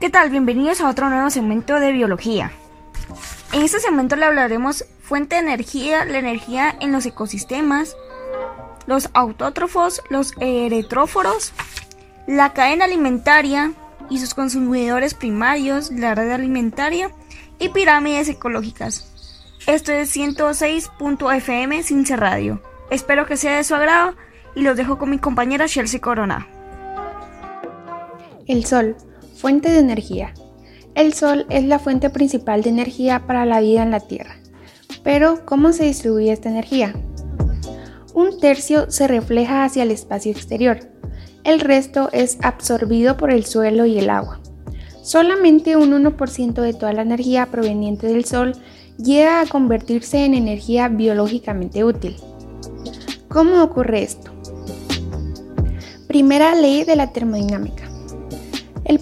¿Qué tal? Bienvenidos a otro nuevo segmento de biología. En este segmento le hablaremos fuente de energía, la energía en los ecosistemas, los autótrofos, los eretróforos, la cadena alimentaria y sus consumidores primarios, la red alimentaria y pirámides ecológicas. Esto es 106.fm Cince Radio. Espero que sea de su agrado y los dejo con mi compañera Chelsea Corona. El Sol, fuente de energía. El Sol es la fuente principal de energía para la vida en la Tierra. Pero, ¿cómo se distribuye esta energía? Un tercio se refleja hacia el espacio exterior. El resto es absorbido por el suelo y el agua. Solamente un 1% de toda la energía proveniente del Sol llega a convertirse en energía biológicamente útil. ¿Cómo ocurre esto? Primera ley de la termodinámica. El,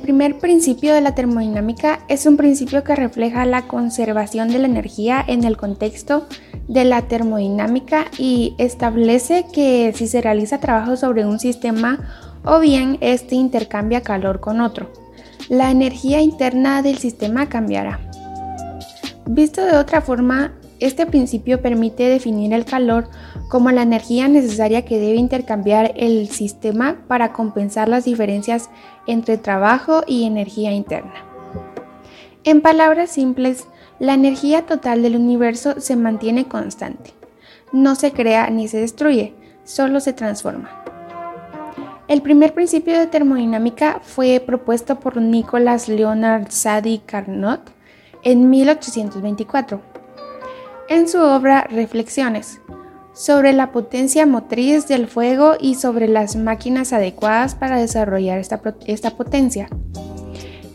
primer principio de la termodinámica es un principio que refleja la conservación de la energía en el contexto de la termodinámica y establece que si se realiza trabajo sobre un sistema o bien este intercambia calor con otro, la energía interna del sistema cambiará. Visto de otra forma, este principio permite definir el calor como la energía necesaria que debe intercambiar el sistema para compensar las diferencias entre trabajo y energía interna. En palabras simples, la energía total del universo se mantiene constante. No se crea ni se destruye, solo se transforma. El primer principio de termodinámica fue propuesto por Nicolas Leonard Sadi Carnot en 1824 en su obra Reflexiones sobre la potencia motriz del fuego y sobre las máquinas adecuadas para desarrollar esta, potencia,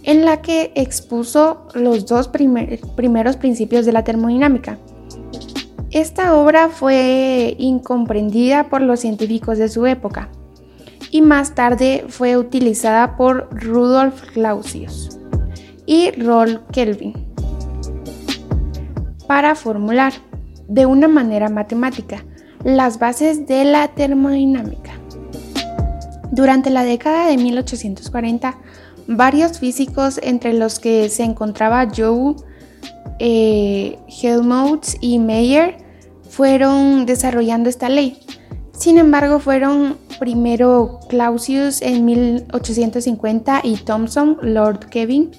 en la que expuso los dos primeros principios de la termodinámica. Esta obra fue incomprendida por los científicos de su época y más tarde fue utilizada por Rudolf Clausius y Rolf Kelvin para formular de una manera matemática las bases de la termodinámica. Durante la década de 1840, varios físicos, entre los que se encontraba Joe eh, Helmholtz y Mayer, fueron desarrollando esta ley. Sin embargo, fueron primero Clausius en 1850 y Thomson, Lord Kevin,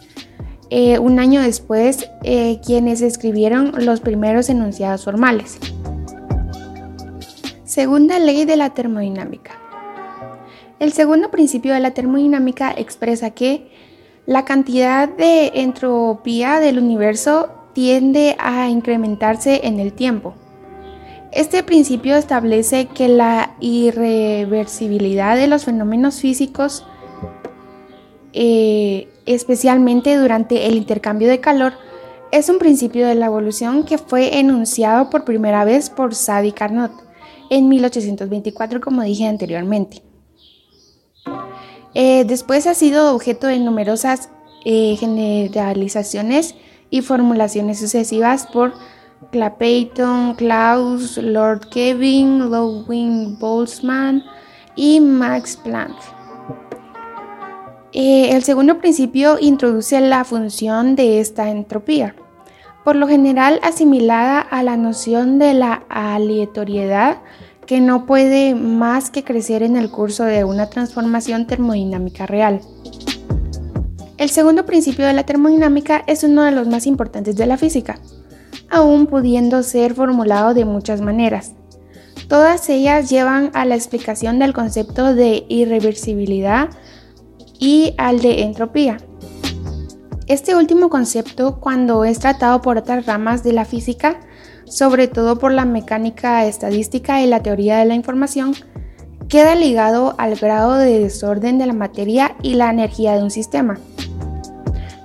eh, un año después eh, quienes escribieron los primeros enunciados formales. Segunda ley de la termodinámica. El segundo principio de la termodinámica expresa que la cantidad de entropía del universo tiende a incrementarse en el tiempo. Este principio establece que la irreversibilidad de los fenómenos físicos eh, especialmente durante el intercambio de calor, es un principio de la evolución que fue enunciado por primera vez por Sadi Carnot en 1824, como dije anteriormente. Eh, después ha sido objeto de numerosas eh, generalizaciones y formulaciones sucesivas por Clapeyton, Klaus, Lord Kevin, Ludwig Boltzmann y Max Planck. Eh, el segundo principio introduce la función de esta entropía, por lo general asimilada a la noción de la aleatoriedad que no puede más que crecer en el curso de una transformación termodinámica real. El segundo principio de la termodinámica es uno de los más importantes de la física, aún pudiendo ser formulado de muchas maneras. Todas ellas llevan a la explicación del concepto de irreversibilidad y al de entropía. Este último concepto, cuando es tratado por otras ramas de la física, sobre todo por la mecánica estadística y la teoría de la información, queda ligado al grado de desorden de la materia y la energía de un sistema.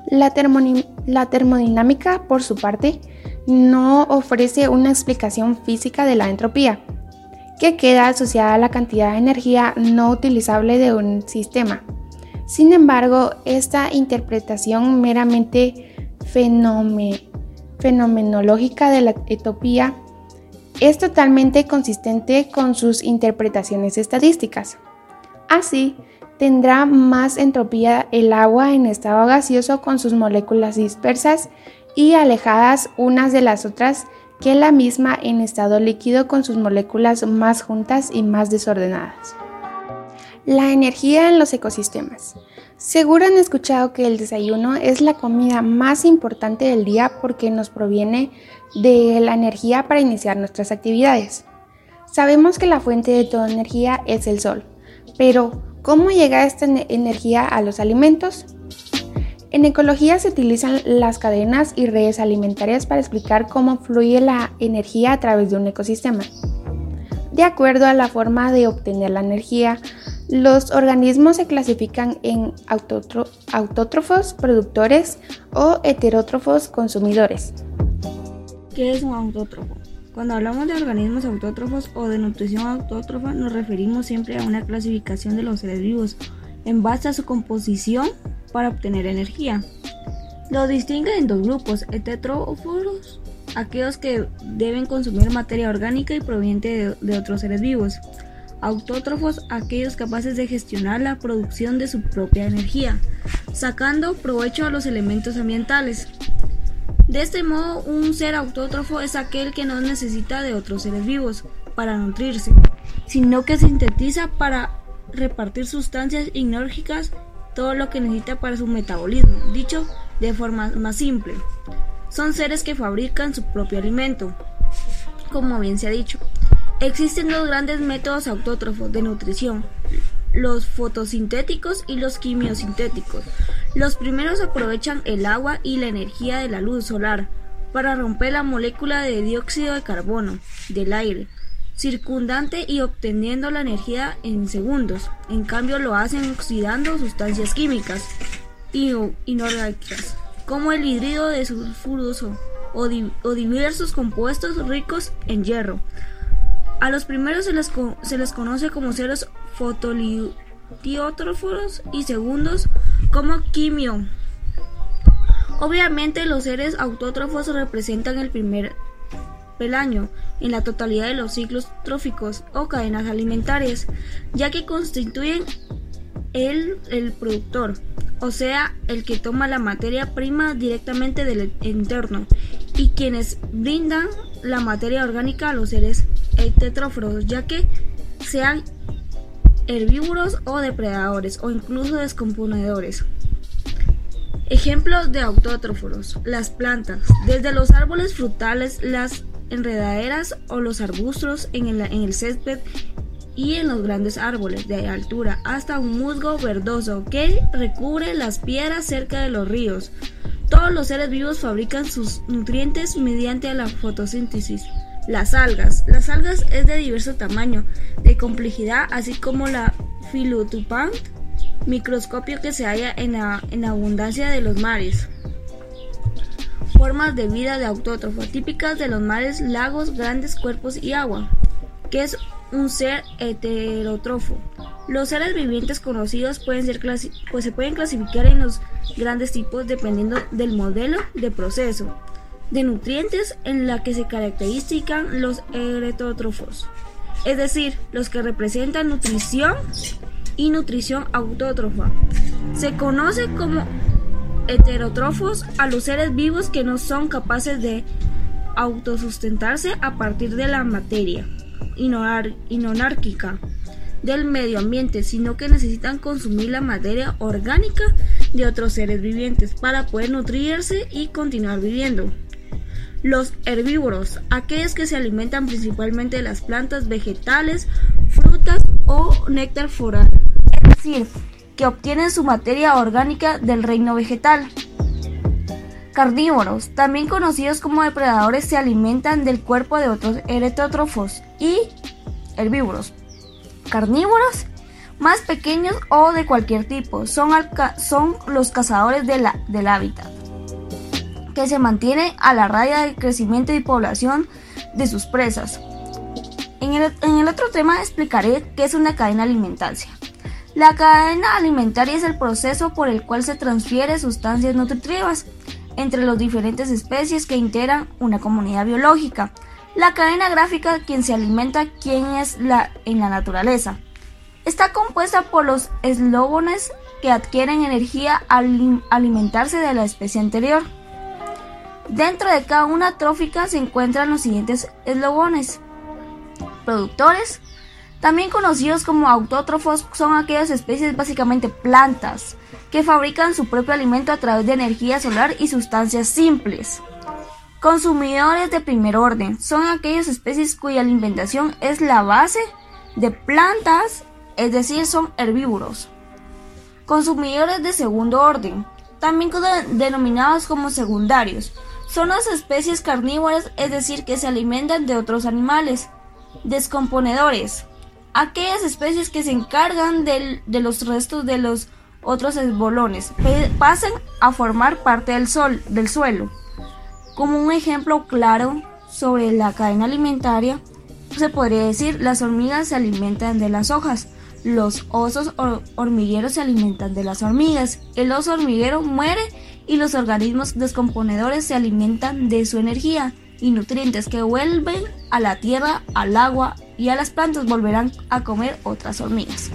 La, termodinámica, por su parte, no ofrece una explicación física de la entropía, que queda asociada a la cantidad de energía no utilizable de un sistema. Sin embargo, esta interpretación meramente fenomenológica de la etopía es totalmente consistente con sus interpretaciones estadísticas. Así, tendrá más entropía el agua en estado gaseoso con sus moléculas dispersas y alejadas unas de las otras que la misma en estado líquido con sus moléculas más juntas y más desordenadas. La energía en los ecosistemas. Seguro han escuchado que el desayuno es la comida más importante del día porque nos proviene de la energía para iniciar nuestras actividades. Sabemos que la fuente de toda energía es el sol, pero ¿cómo llega esta energía a los alimentos? En ecología se utilizan las cadenas y redes alimentarias para explicar cómo fluye la energía a través de un ecosistema. De acuerdo a la forma de obtener la energía, los organismos se clasifican en autótrofos productores o heterótrofos consumidores. ¿Qué es un autótrofo? Cuando hablamos de organismos autótrofos o de nutrición autótrofa nos referimos siempre a una clasificación de los seres vivos en base a su composición para obtener energía. Lo distingue en dos grupos, heterótrofos, aquellos que deben consumir materia orgánica y proveniente de otros seres vivos, autótrofos aquellos capaces de gestionar la producción de su propia energía, sacando provecho a los elementos ambientales. De este modo, un ser autótrofo es aquel que no necesita de otros seres vivos para nutrirse, sino que sintetiza para repartir sustancias inórgicas todo lo que necesita para su metabolismo, dicho de forma más simple. Son seres que fabrican su propio alimento, como bien se ha dicho. Existen dos grandes métodos autótrofos de nutrición, los fotosintéticos y los quimiosintéticos. Los primeros aprovechan el agua y la energía de la luz solar para romper la molécula de dióxido de carbono del aire circundante y obteniendo la energía en segundos. En cambio lo hacen oxidando sustancias químicas inorgánicas como el hidrido de sulfuroso o diversos compuestos ricos en hierro. A los primeros se les, se les conoce como seres fotolitiótrofos y segundos como quimio. Obviamente los seres autótrofos representan el primer peldaño en la totalidad de los ciclos tróficos o cadenas alimentarias, ya que constituyen el, el productor, o sea, el que toma la materia prima directamente del entorno, y quienes brindan la materia orgánica a los seres tetróforos, ya que sean herbívoros o depredadores o incluso descomponedores. Ejemplos de autótrofos, las plantas, desde los árboles frutales, las enredaderas o los arbustos el, en el césped y en los grandes árboles de altura, hasta un musgo verdoso que recubre las piedras cerca de los ríos. Todos los seres vivos fabrican sus nutrientes mediante la fotosíntesis. Las algas. Las algas es de diverso tamaño, de complejidad, así como la Philodupant microscopio que se halla en, en abundancia de los mares. Formas de vida de autótrofo típicas de los mares, lagos, grandes cuerpos y agua, que es un ser heterótrofo. Los seres vivientes conocidos pueden ser pues se pueden clasificar en los grandes tipos dependiendo del modelo de proceso de nutrientes en la que se caracterizan los heterótrofos, es decir, los que representan nutrición y nutrición autótrofa. Se conoce como heterótrofos a los seres vivos que no son capaces de autosustentarse a partir de la materia inonárquica del medio ambiente, sino que necesitan consumir la materia orgánica de otros seres vivientes para poder nutrirse y continuar viviendo. Los herbívoros, aquellos que se alimentan principalmente de las plantas vegetales, frutas o néctar floral, es decir, que obtienen su materia orgánica del reino vegetal. Carnívoros, también conocidos como depredadores, se alimentan del cuerpo de otros heterótrofos y herbívoros. Carnívoros más pequeños o de cualquier tipo, son, son los cazadores del hábitat que se mantiene a la raya de crecimiento y población de sus presas. En el, otro tema explicaré qué es una cadena alimentaria. La cadena alimentaria es el proceso por el cual se transfiere sustancias nutritivas entre las diferentes especies que integran una comunidad biológica. La cadena gráfica, quien se alimenta, quién es la, en la naturaleza. Está compuesta por los eslóbones que adquieren energía al alimentarse de la especie anterior. Dentro de cada una trófica se encuentran los siguientes eslóbones. Productores, también conocidos como autótrofos, son aquellas especies básicamente plantas que fabrican su propio alimento a través de energía solar y sustancias simples. Consumidores de primer orden son aquellas especies cuya alimentación es la base de plantas, es decir, son herbívoros. Consumidores de segundo orden, también denominados como secundarios, son las especies carnívoras, es decir, que se alimentan de otros animales. Descomponedores, aquellas especies que se encargan de los restos de los otros esbolones, pasan a formar parte del, sol, del suelo. Como un ejemplo claro sobre la cadena alimentaria, se podría decir las hormigas se alimentan de las hojas, los osos hormigueros se alimentan de las hormigas, el oso hormiguero muere y los organismos descomponedores se alimentan de su energía y nutrientes que vuelven a la tierra, al agua y a las plantas volverán a comer otras hormigas.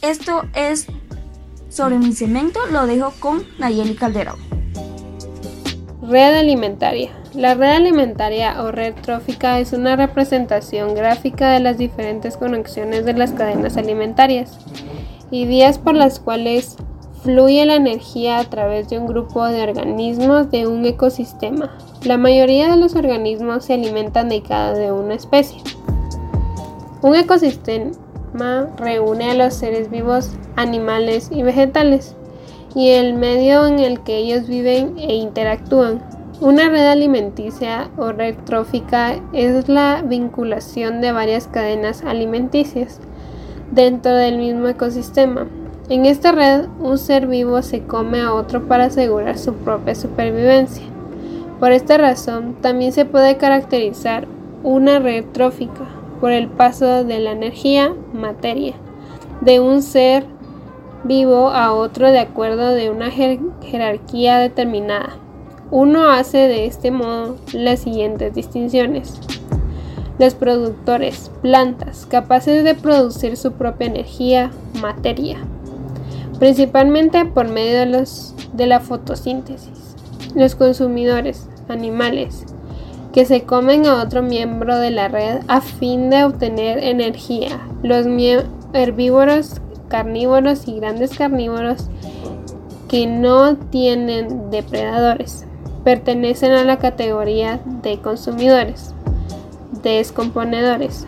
Esto es sobre mi cemento, lo dejo con Nayeli Calderón. Red alimentaria. La red alimentaria o red trófica es una representación gráfica de las diferentes conexiones de las cadenas alimentarias y vías por las cuales fluye la energía a través de un grupo de organismos de un ecosistema. La mayoría de los organismos se alimentan de cada de una especie. Un ecosistema reúne a los seres vivos, animales y vegetales y el medio en el que ellos viven e interactúan. Una red alimenticia o red trófica es la vinculación de varias cadenas alimenticias dentro del mismo ecosistema. En esta red, un ser vivo se come a otro para asegurar su propia supervivencia. Por esta razón, también se puede caracterizar una red trófica por el paso de la energía, materia, de un ser vivo a otro de acuerdo de una jerarquía determinada. Uno hace de este modo las siguientes distinciones. Los productores, plantas, capaces de producir su propia energía, materia, principalmente por medio de, la fotosíntesis. Los consumidores, animales, que se comen a otro miembro de la red a fin de obtener energía. Los herbívoros carnívoros y grandes carnívoros que no tienen depredadores. Pertenecen a la categoría de consumidores, descomponedores,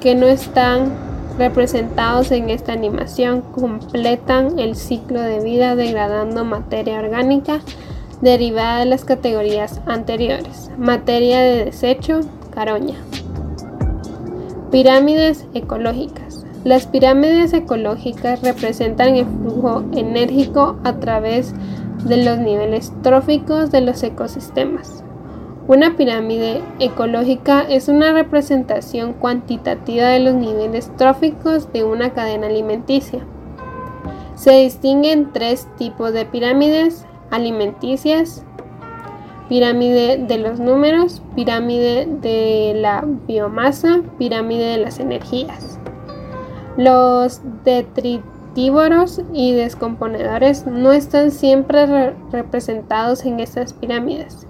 que no están representados en esta animación, completan el ciclo de vida degradando materia orgánica derivada de las categorías anteriores, materia de desecho, caroña. Pirámides ecológicas. Las pirámides ecológicas representan el flujo enérgico a través de los niveles tróficos de los ecosistemas. Una pirámide ecológica es una representación cuantitativa de los niveles tróficos de una cadena alimenticia. Se distinguen tres tipos de pirámides alimenticias, pirámide de los números, pirámide de la biomasa, pirámide de las energías. Los y descomponedores no están siempre representados en estas pirámides,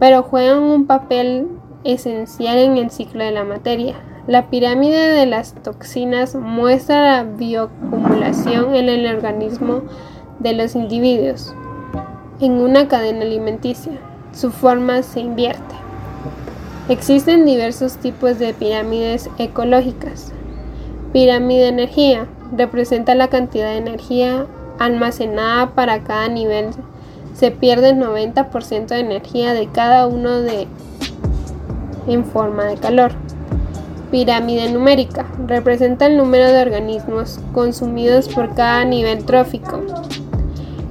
pero juegan un papel esencial en el ciclo de la materia. La pirámide de las toxinas muestra la bioacumulación en el organismo de los individuos en una cadena alimenticia. Su forma se invierte. Existen diversos tipos de pirámides ecológicas. Pirámide de energía. Representa la cantidad de energía almacenada para cada nivel. Se pierde el 90% de energía de cada uno de en forma de calor. Pirámide numérica. Representa el número de organismos consumidos por cada nivel trófico.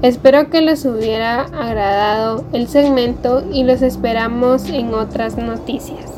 Espero que les hubiera agradado el segmento y los esperamos en otras noticias.